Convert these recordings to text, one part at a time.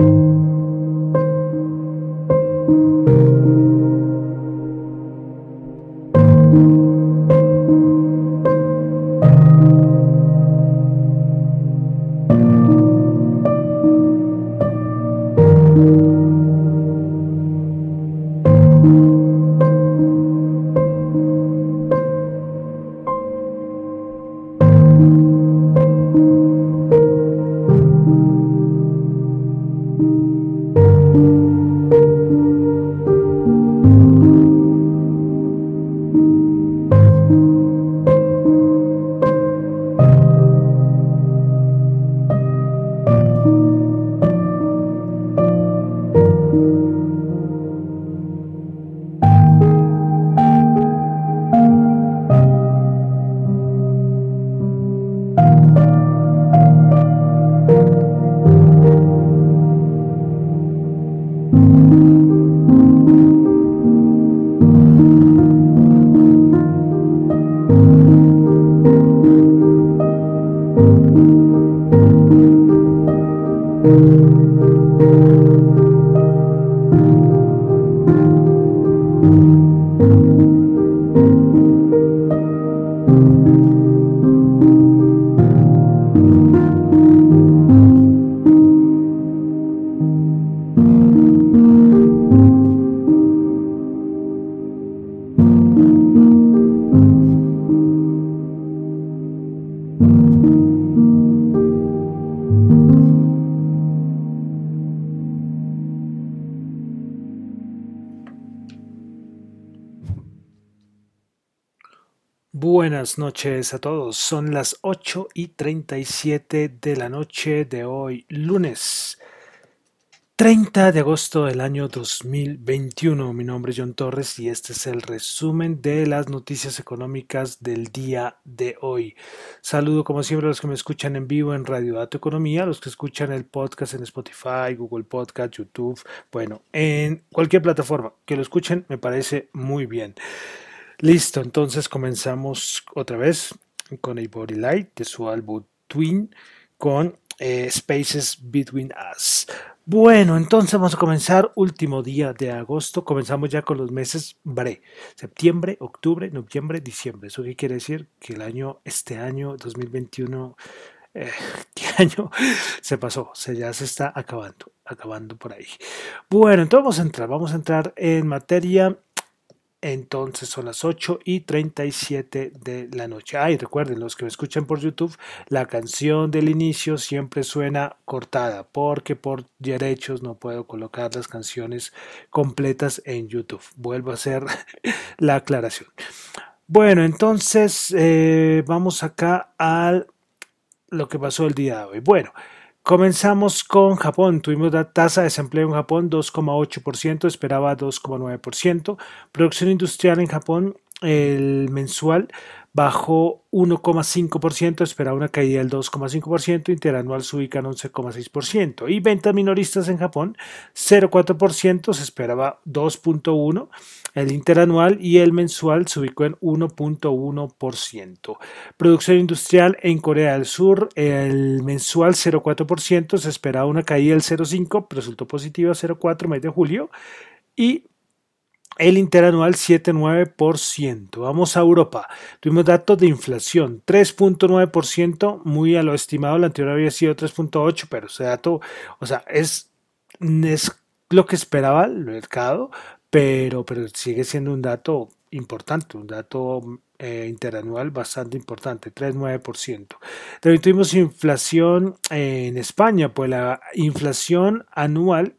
you. Buenas noches a todos. Son las 8 y 37 de la noche de hoy, lunes 30 de agosto del año 2021. Mi nombre es John Torres y este es el resumen de las noticias económicas del día de hoy. Saludo como siempre a los que me escuchan en vivo en Radio Dato Economía, a los que escuchan el podcast en Spotify, Google Podcast, YouTube, bueno, en cualquier plataforma que lo escuchen me parece muy bien. Listo, entonces comenzamos otra vez con a Body Light de su álbum Twin con eh, Spaces Between Us. Bueno, entonces vamos a comenzar último día de agosto. Comenzamos ya con los meses BRE. Septiembre, octubre, noviembre, diciembre. ¿Eso qué quiere decir? Que el año, este año 2021, eh, ¿qué año? Se pasó, se, ya se está acabando, acabando por ahí. Bueno, entonces vamos a entrar, vamos a entrar en materia entonces son las 8 y 37 de la noche. Ay, recuerden, los que me escuchan por YouTube, la canción del inicio siempre suena cortada porque por derechos no puedo colocar las canciones completas en YouTube. Vuelvo a hacer la aclaración. Bueno, entonces eh, vamos acá a lo que pasó el día de hoy. Bueno, Comenzamos con Japón. Tuvimos la tasa de desempleo en Japón 2,8%, esperaba 2,9%. Producción industrial en Japón, el mensual bajó 1,5%, esperaba una caída del 2,5%, interanual se ubica en 11,6%. Y ventas minoristas en Japón, 0,4%, se esperaba 2,1%, el interanual y el mensual se ubicó en 1,1%. Producción industrial en Corea del Sur, el mensual 0,4%, se esperaba una caída del 0,5%, resultó positiva 0,4% mes de julio. Y el interanual 7,9%. Vamos a Europa. Tuvimos datos de inflación 3,9%, muy a lo estimado. La anterior había sido 3,8%, pero ese dato, o sea, es, es lo que esperaba el mercado, pero, pero sigue siendo un dato importante, un dato eh, interanual bastante importante, 3,9%. También tuvimos inflación en España, pues la inflación anual,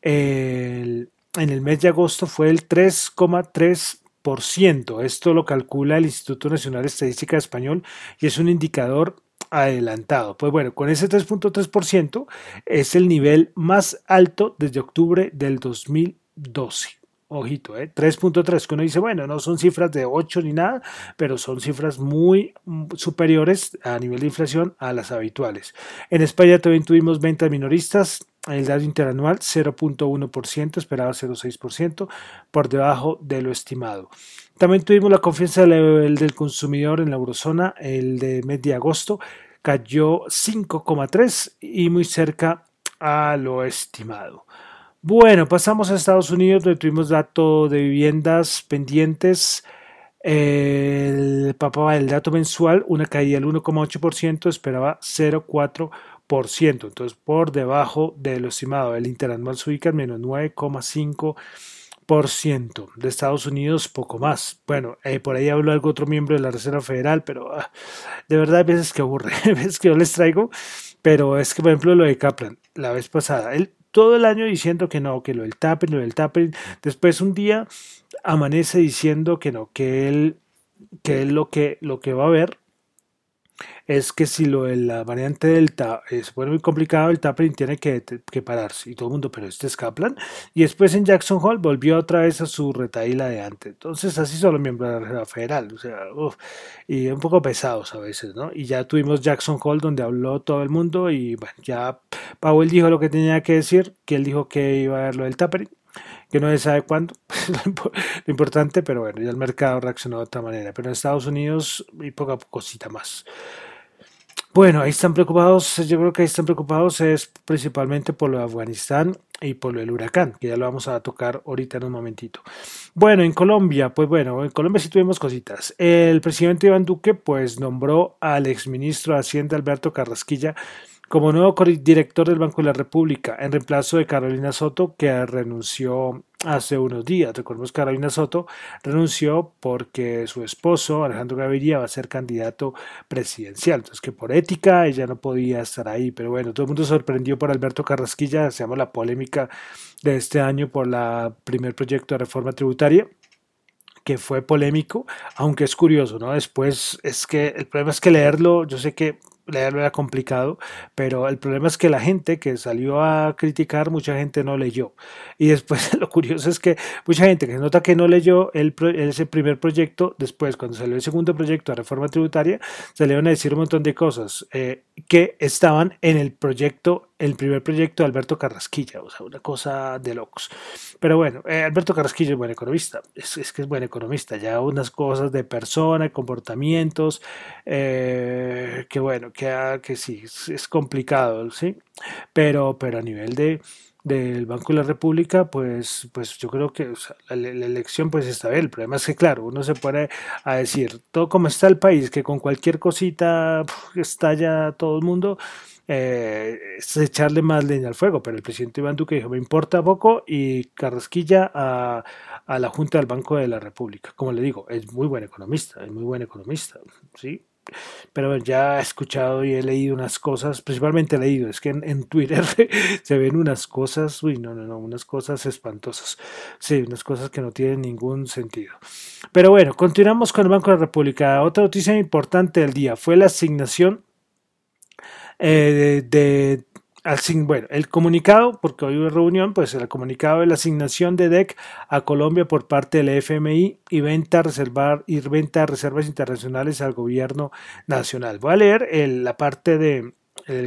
el en el mes de agosto fue el 3,3%. Esto lo calcula el Instituto Nacional de Estadística Español y es un indicador adelantado. Pues bueno, con ese 3.3% es el nivel más alto desde octubre del 2012. Ojito, ¿eh? 3.3, que uno dice, bueno, no son cifras de 8 ni nada, pero son cifras muy mm, superiores a nivel de inflación a las habituales. En España también tuvimos ventas minoristas el dato interanual 0.1%, esperaba 0.6%, por debajo de lo estimado. También tuvimos la confianza del, del consumidor en la eurozona, el de mes de agosto cayó 5,3 y muy cerca a lo estimado. Bueno, pasamos a Estados Unidos, donde tuvimos dato de viviendas pendientes. El papá el dato mensual, una caída del 1,8%, esperaba 0,4%, entonces por debajo de lo estimado. El interanual se ubica en menos 9,5% de Estados Unidos, poco más. Bueno, eh, por ahí habló algún otro miembro de la Reserva Federal, pero ah, de verdad hay veces que aburre, veces que yo les traigo, pero es que por ejemplo lo de Kaplan, la vez pasada, él todo el año diciendo que no, que lo del tapering, lo del tapering, después un día amanece diciendo que no, que él, que él lo que, lo que va a ver es que si lo de la variante Delta se pone muy complicado, el tapering tiene que, que, pararse. Y todo el mundo, pero este es Kaplan. Y después en Jackson Hole volvió otra vez a su retaíla de antes. Entonces, así son los miembros de la Reserva Federal. O sea, y un poco pesados a veces, ¿no? Y ya tuvimos Jackson Hole donde habló todo el mundo. Y bueno, ya Powell dijo lo que tenía que decir, que él dijo que iba a ver lo del tapering que no se sabe cuándo, lo importante, pero bueno, ya el mercado reaccionó de otra manera. Pero en Estados Unidos, y poca cosita más. Bueno, ahí están preocupados, yo creo que ahí están preocupados es principalmente por lo de Afganistán y por lo del huracán, que ya lo vamos a tocar ahorita en un momentito. Bueno, en Colombia, pues bueno, en Colombia sí tuvimos cositas. El presidente Iván Duque pues nombró al exministro de Hacienda Alberto Carrasquilla como nuevo director del Banco de la República, en reemplazo de Carolina Soto, que renunció hace unos días. Recordemos que Carolina Soto renunció porque su esposo, Alejandro Gaviria, va a ser candidato presidencial. Entonces, que por ética ella no podía estar ahí. Pero bueno, todo el mundo sorprendió por Alberto Carrasquilla, llama la polémica de este año por el primer proyecto de reforma tributaria que fue polémico, aunque es curioso, ¿no? Después es que el problema es que leerlo, yo sé que leerlo era complicado, pero el problema es que la gente que salió a criticar, mucha gente no leyó. Y después lo curioso es que mucha gente que nota que no leyó el, ese primer proyecto, después cuando salió el segundo proyecto de reforma tributaria, salieron a decir un montón de cosas eh, que estaban en el proyecto, el primer proyecto de Alberto Carrasquilla, o sea, una cosa de locos. Pero bueno, eh, Alberto Carrasquilla es buen economista, es, que es buen economista, ya unas cosas de persona, comportamientos, eh, que bueno, que, que sí, es, complicado, ¿sí? Pero, pero a nivel de del Banco de la República, pues, pues yo creo que la, elección pues está bien. El problema es que, claro, uno se pone a decir, todo como está el país, que con cualquier cosita estalla todo el mundo, eh, es echarle más leña al fuego. Pero el presidente Iván Duque dijo, me importa poco y Carrasquilla a, a la Junta del Banco de la República. Como le digo, es muy buen economista, es muy buen economista, ¿sí? pero ya he escuchado y he leído unas cosas, principalmente he leído, es que en, Twitter se ven unas cosas, uy, no, no, no, unas cosas espantosas, sí, unas cosas que no tienen ningún sentido. Pero bueno, continuamos con el Banco de la República. Otra noticia importante del día fue la asignación eh, de bueno, el comunicado, porque hoy hubo reunión, pues el comunicado de la asignación de DEC a Colombia por parte del FMI y venta, reservar, y venta de reservas internacionales al gobierno nacional. Voy a leer la parte de,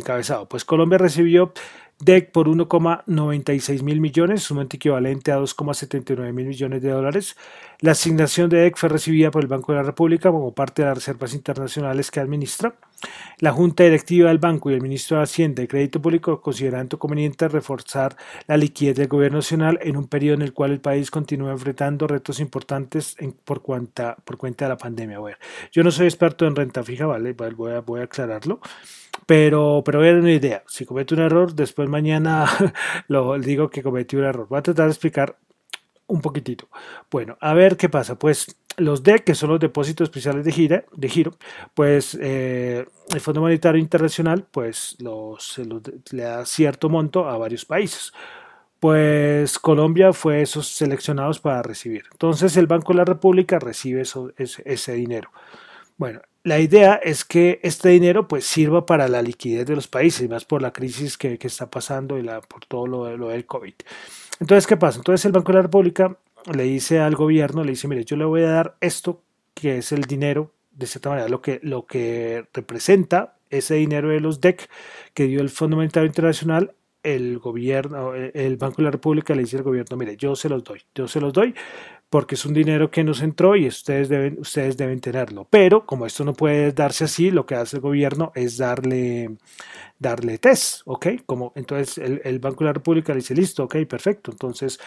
cabezado. Pues Colombia recibió DEC por 1,96 mil millones, sumamente equivalente a 2,79 mil millones de dólares. La asignación de DEC fue recibida por el Banco de la República como parte de las reservas internacionales que administra. La Junta Directiva del Banco y el Ministro de Hacienda y Crédito Público consideran conveniente reforzar la liquidez del Gobierno Nacional en un periodo en el cual el país continúa enfrentando retos importantes por, cuenta, de la pandemia. yo no soy experto en renta fija, ¿vale? Voy a, voy a aclararlo. Pero, pero voy a dar una idea. Si comete un error, después mañana lo digo que cometí un error. Voy a tratar de explicar un poquitito. Bueno, a ver qué pasa. Pues los DEC, que son los depósitos especiales de, gira, de giro, pues eh, el Fondo Monetario Internacional pues los, le da cierto monto a varios países. Pues Colombia fue esos seleccionados para recibir. Entonces el Banco de la República recibe eso, ese, dinero. Bueno, la idea es que este dinero pues sirva para la liquidez de los países, más por la crisis que, está pasando y la, por todo lo, del COVID. Entonces, ¿qué pasa? Entonces el Banco de la República le dice al gobierno, le dice, mire, yo le voy a dar esto, que es el dinero, de cierta manera, lo que, lo que representa ese dinero de los DEC que dio el Fondo Monetario Internacional, el gobierno, el Banco de la República le dice al gobierno, mire, yo se los doy, yo se los doy, porque es un dinero que nos entró y ustedes deben, ustedes deben tenerlo. Pero como esto no puede darse así, lo que hace el gobierno es darle, darle test, ¿ok? Como, entonces el, Banco de la República le dice, listo, ok, perfecto. Entonces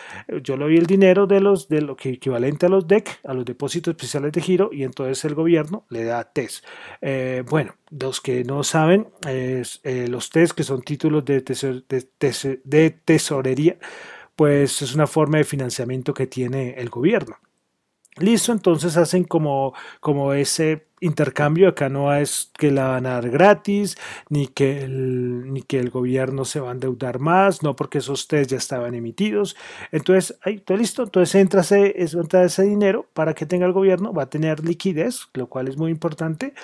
yo le doy el dinero de, los, de lo que equivalente a los DEC, a los depósitos especiales de giro, y entonces el gobierno le da test. Eh, bueno, los que no saben, es, eh, los test que son títulos de, de tesorería, pues es una forma de financiamiento que tiene el gobierno. Listo, entonces hacen como, como ese intercambio. Acá no es que la van a dar gratis, ni que, el, ni que el gobierno se va a endeudar más, no porque esos test ya estaban emitidos. Entonces, ahí, todo listo. Entonces entra ese, entra ese dinero para que tenga el gobierno, va a tener liquidez, lo cual es muy importante.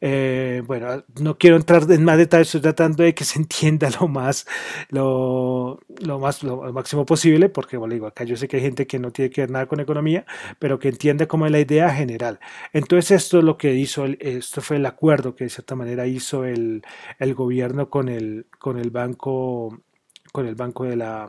Eh, bueno, no quiero entrar en más detalles, estoy tratando de que se entienda lo más, lo, lo más, lo, máximo posible, porque bueno, digo, acá yo sé que hay gente que no tiene que ver nada con economía, pero que entiende como es la idea general. Entonces esto es lo que hizo, esto fue el acuerdo que de cierta manera hizo el, el gobierno con el, con el banco, con el banco de la,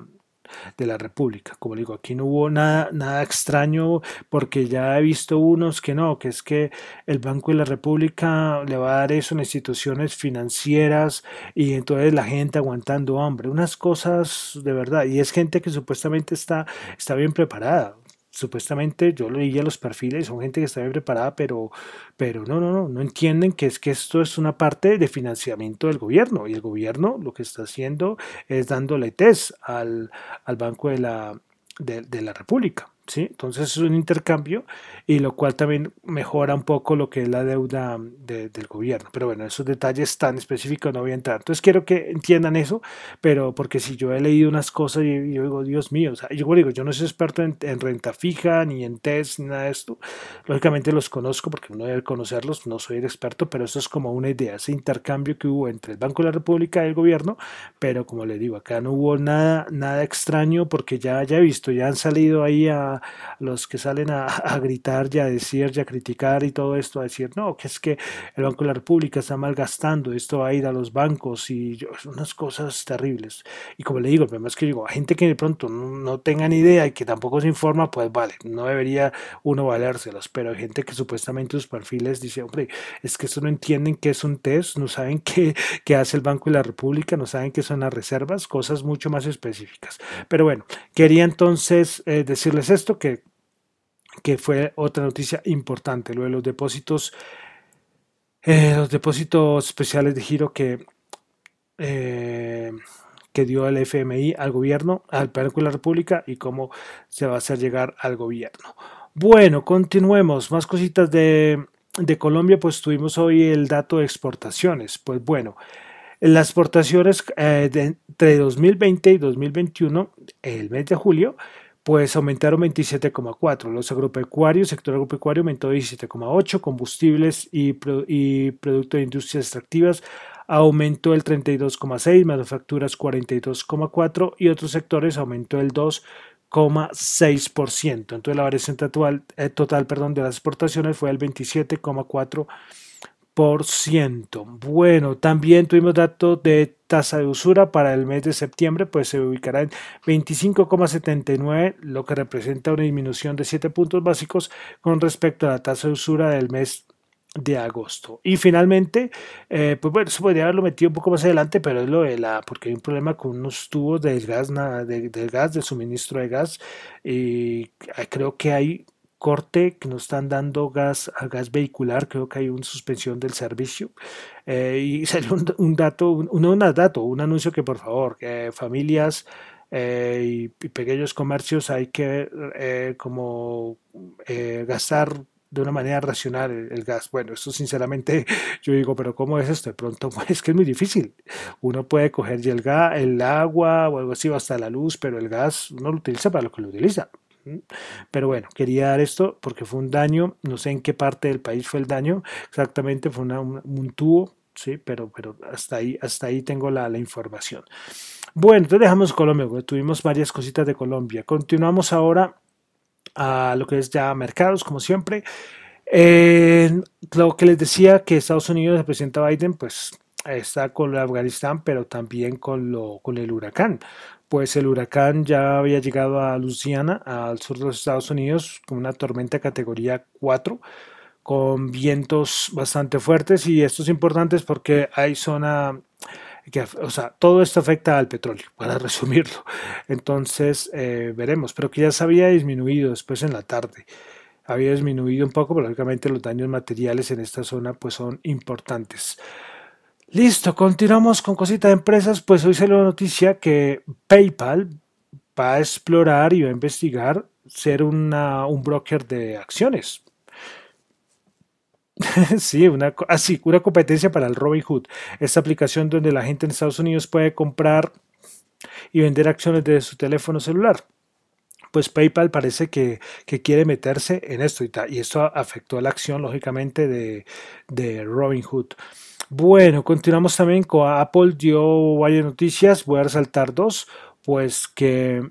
de la República. Como digo, aquí no hubo nada, nada extraño porque ya he visto unos que no, que es que el Banco de la República le va a dar eso a instituciones financieras y entonces la gente aguantando hambre. Unas cosas de verdad. Y es gente que supuestamente está, está bien preparada supuestamente yo leía los perfiles, son gente que está bien preparada, pero, pero no, no, no, no entienden que es que esto es una parte de financiamiento del gobierno y el gobierno lo que está haciendo es dándole test al, al Banco de la, de la República. Entonces es un intercambio y lo cual también mejora un poco lo que es la deuda del gobierno. Pero bueno, esos detalles tan específicos no voy a entrar. Entonces quiero que entiendan eso, pero porque si yo he leído unas cosas y yo digo, Dios mío, o sea, yo digo, yo no soy experto en, renta fija, ni en test, ni nada de esto. Lógicamente los conozco porque uno debe conocerlos, no soy el experto, pero eso es como una idea, ese intercambio que hubo entre el Banco de la República y el gobierno, pero como le digo, acá no hubo nada, nada extraño porque ya, ya he visto, ya han salido ahí a los que salen a, gritar y a decir y a criticar y todo esto, a decir, no, que es que el Banco de la República está malgastando, esto va a ir a los bancos y yo, unas cosas terribles. Y como le digo, el problema es que digo, a gente que de pronto no, tenga ni idea y que tampoco se informa, pues vale, no debería uno valérselos, pero hay gente que supuestamente sus perfiles dice, hombre, es que eso no entienden qué es un test, no saben qué, qué hace el Banco de la República, no saben qué son las reservas, cosas mucho más específicas. Pero bueno, quería entonces eh, decirles esto que, que fue otra noticia importante, lo de los depósitos, eh, los depósitos especiales de giro que, eh, que dio el FMI al gobierno, al Banco de la República y cómo se va a hacer llegar al gobierno. Bueno, continuemos, más cositas de, de Colombia, pues tuvimos hoy el dato de exportaciones. Pues bueno, las exportaciones eh, entre 2020 y 2021, el mes de julio, pues aumentaron 27,4. Los agropecuarios, sector agropecuario aumentó 17,8. Combustibles y, y productos de industrias extractivas aumentó el 32,6. Manufacturas 42,4 y otros sectores aumentó el 2,6%. Entonces la variación total, eh, total perdón, de las exportaciones fue el 27,4%. Bueno, también tuvimos datos de tasa de usura para el mes de septiembre, pues se ubicará en 25,79, lo que representa una disminución de 7 puntos básicos con respecto a la tasa de usura del mes de agosto. Y finalmente, eh, pues bueno, se podría haberlo metido un poco más adelante, pero es lo de la, porque hay un problema con unos tubos del gas, de, del gas, del suministro de gas, y creo que hay corte que nos están dando gas a gas vehicular, creo que hay una suspensión del servicio. Eh, y salió un, dato, un, un, dato, un anuncio que por favor, familias eh, y, pequeños comercios hay que eh, como gastar de una manera racional el, gas. Bueno, esto sinceramente yo digo, pero ¿cómo es esto? De pronto pues, es que es muy difícil. Uno puede coger ya el, gas, el agua o algo así, hasta la luz, pero el gas uno lo utiliza para lo que lo utiliza. Pero bueno, quería dar esto porque fue un daño, no sé en qué parte del país fue el daño, exactamente fue un, tubo, sí, pero, pero hasta, ahí, hasta ahí tengo la, información. Bueno, entonces dejamos Colombia, tuvimos varias cositas de Colombia. Continuamos ahora a lo que es ya mercados, como siempre. lo que les decía que Estados Unidos, el presidente Biden, pues está con Afganistán, pero también con, lo, con el huracán pues el huracán ya había llegado a Luisiana, al sur de los Estados Unidos, con una tormenta categoría 4, con vientos bastante fuertes y esto es importante porque hay zona que, o sea, todo esto afecta al petróleo, para resumirlo. Entonces, eh, veremos, pero que ya se había disminuido después en la tarde. Había disminuido un poco, pero lógicamente los daños materiales en esta zona pues son importantes. Listo, continuamos con cositas de empresas. Pues hoy salió la noticia que PayPal va a explorar y va a investigar ser una, un broker de acciones. sí, una, así, una competencia para el Robinhood. Esta aplicación donde la gente en Estados Unidos puede comprar y vender acciones de su teléfono celular. Pues PayPal parece que, quiere meterse en esto y, y esto afectó a la acción, lógicamente, de, de Robinhood. Bueno, continuamos también con Apple dio varias noticias, voy a resaltar dos, pues que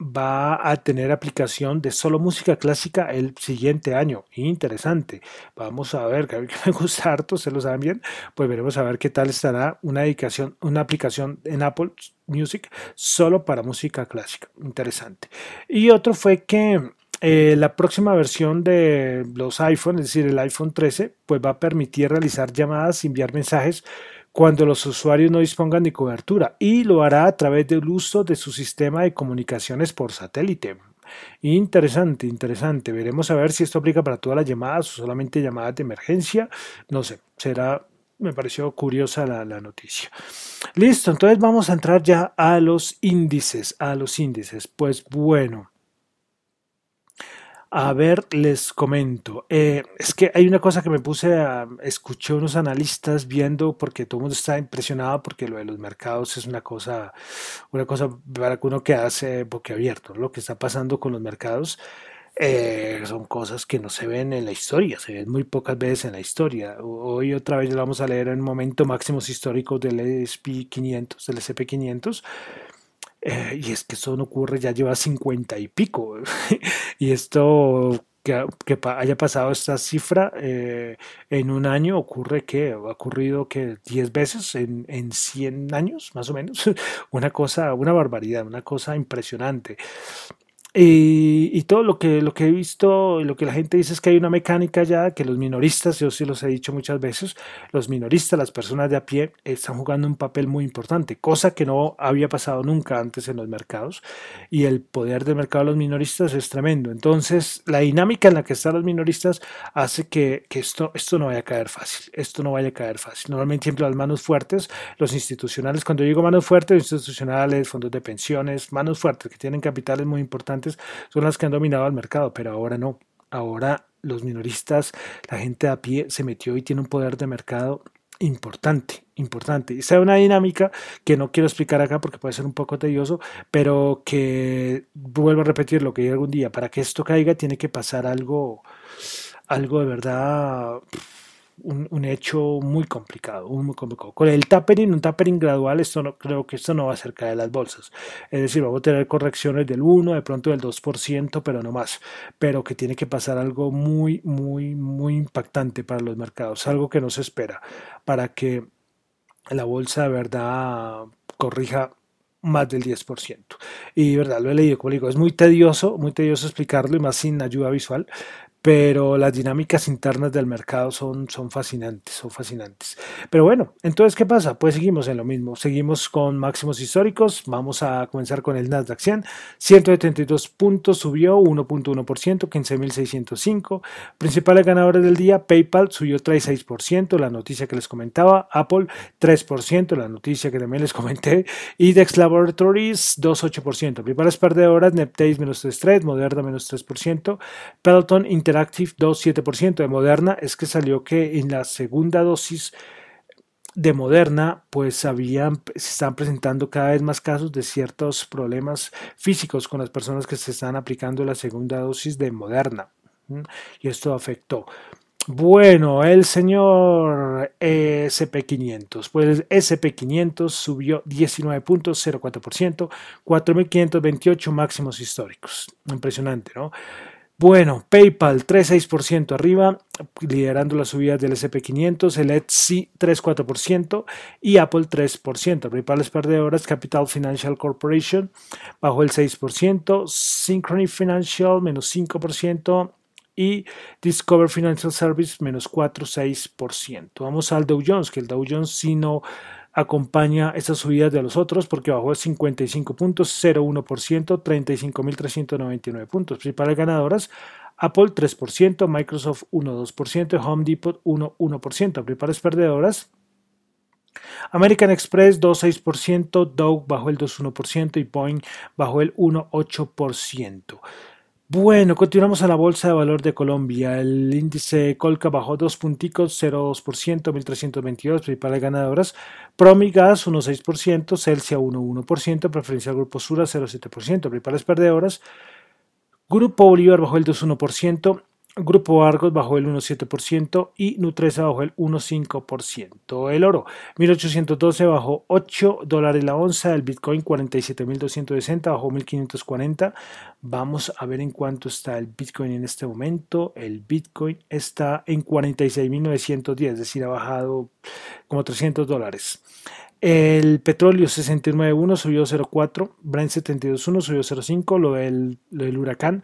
va a tener aplicación de solo música clásica el siguiente año. Interesante. Vamos a ver, que me gusta harto, se lo saben bien, pues veremos a ver qué tal estará una dedicación, una aplicación en Apple Music solo para música clásica. Interesante. Y otro fue que eh, la próxima versión de los iPhone, es decir, el iPhone 13, pues va a permitir realizar llamadas y enviar mensajes cuando los usuarios no dispongan de cobertura y lo hará a través del uso de su sistema de comunicaciones por satélite. Interesante, interesante. Veremos a ver si esto aplica para todas las llamadas o solamente llamadas de emergencia. No sé, será me pareció curiosa la, la, noticia. Listo, entonces vamos a entrar ya a los índices, a los índices. Pues bueno, a ver, les comento. Eh, es que hay una cosa que me puse a. Escuché unos analistas viendo, porque todo el mundo está impresionado, porque lo de los mercados es una cosa, una cosa para que uno que hace boquiabierto. Lo que está pasando con los mercados eh, son cosas que no se ven en la historia, se ven muy pocas veces en la historia. Hoy otra vez lo vamos a leer en momento máximos históricos del SP 500, del SP 500 eh, y es que eso no ocurre, ya lleva 50 y pico. y esto que, haya pasado esta cifra eh, en un año ocurre que ha ocurrido que 10 veces en, en 100 años, más o menos. una cosa, una barbaridad, una cosa impresionante. Y, todo lo que, lo que he visto, lo que la gente dice es que hay una mecánica ya que los minoristas, yo sí los he dicho muchas veces, los minoristas, las personas de a pie, están jugando un papel muy importante, cosa que no había pasado nunca antes en los mercados. Y el poder del mercado de los minoristas es tremendo. Entonces, la dinámica en la que están los minoristas hace que, que esto, esto no vaya a caer fácil. Esto no vaya a caer fácil. Normalmente, siempre las manos fuertes, los institucionales, cuando digo manos fuertes, institucionales, fondos de pensiones, manos fuertes que tienen capitales muy importantes son las que han dominado el mercado, pero ahora no. Ahora los minoristas, la gente a pie se metió y tiene un poder de mercado importante, importante. Esa es una dinámica que no quiero explicar acá porque puede ser un poco tedioso, pero que vuelvo a repetir lo que dije algún día, para que esto caiga tiene que pasar algo, algo de verdad un, hecho muy complicado, muy complicado. Con el tapering, un tapering gradual, esto no, creo que esto no va a ser caer las bolsas. Es decir, vamos a tener correcciones del 1, de pronto del 2%, pero no más. Pero que tiene que pasar algo muy, muy, muy impactante para los mercados, algo que no se espera, para que la bolsa de verdad corrija más del 10%. Y verdad, lo he leído, como digo, es muy tedioso, muy tedioso explicarlo y más sin ayuda visual, pero las dinámicas internas del mercado son, son fascinantes, son fascinantes. Pero bueno, entonces, ¿qué pasa? Pues seguimos en lo mismo, seguimos con máximos históricos, vamos a comenzar con el Nasdaq 100, 172 puntos, subió 1.1%, 15.605, principales ganadores del día, PayPal subió 3.6%, la noticia que les comentaba, Apple 3%, la noticia que también les comenté, y Dex Laboratories 2.8%, principales perdedoras, Neptase menos 3.3, Moderna menos 3%, Peloton Inter Interactive 2,7% de Moderna es que salió que en la segunda dosis de Moderna, pues habían, se están presentando cada vez más casos de ciertos problemas físicos con las personas que se están aplicando la segunda dosis de Moderna. Y esto afectó. Bueno, el señor SP500, pues SP500 subió 19.04%, 4.528 máximos históricos. Impresionante, ¿no? Bueno, PayPal 3,6% arriba, liderando las subidas del SP500, el Etsy 3,4% y Apple 3%. Principales perdedoras, Capital Financial Corporation bajó el 6%, Synchrony Financial menos 5% y Discover Financial Service menos 4,6%. Vamos al Dow Jones, que el Dow Jones si no acompaña estas subidas de los otros porque bajó de 55 puntos, 0,1%, 35.399 puntos. Principales ganadoras, Apple 3%, Microsoft 1,2%, Home Depot 1,1%. Principales perdedoras, American Express 2,6%, Dow bajó el 2,1% y Boeing bajó el 1,8%. Bueno, continuamos a la Bolsa de Valor de Colombia. El índice Colca bajó dos punticos, 0,2%, 1.322, principales ganadoras. Promigas 1,6%, Celsia 1,1%, Preferencial Grupo Sura 0,7%, principales perdedoras. Grupo Bolívar bajó el 2,1%, Grupo Argos bajó el 1,7% y Nutresa bajó el 1,5%. El oro, 1812 bajó 8 dólares la onza, el Bitcoin 47.260 bajó 1.540. Vamos a ver en cuánto está el Bitcoin en este momento. El Bitcoin está en 46.910, es decir, ha bajado como 300 dólares. El petróleo 69.1 subió 0.4, Brent 72.1 subió 0.5, lo del, lo del huracán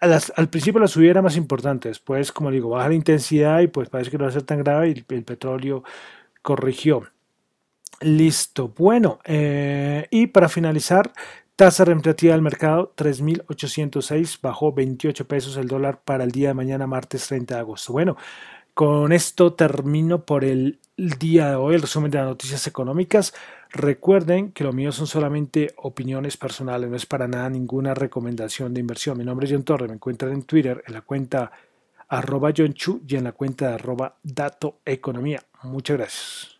al principio la subida era más importante, después, como digo, baja la intensidad y pues parece que no va a ser tan grave y el, petróleo corrigió. Listo, bueno, eh, y para finalizar, tasa reemplazativa del mercado 3.806, bajó 28 pesos el dólar para el día de mañana, martes 30 de agosto. Bueno, con esto termino por el día de hoy el resumen de las noticias económicas. Recuerden que lo mío son solamente opiniones personales, no es para nada ninguna recomendación de inversión. Mi nombre es John Torre, me encuentran en Twitter en la cuenta arroba John Chu y en la cuenta de arroba Dato Economía. Muchas gracias.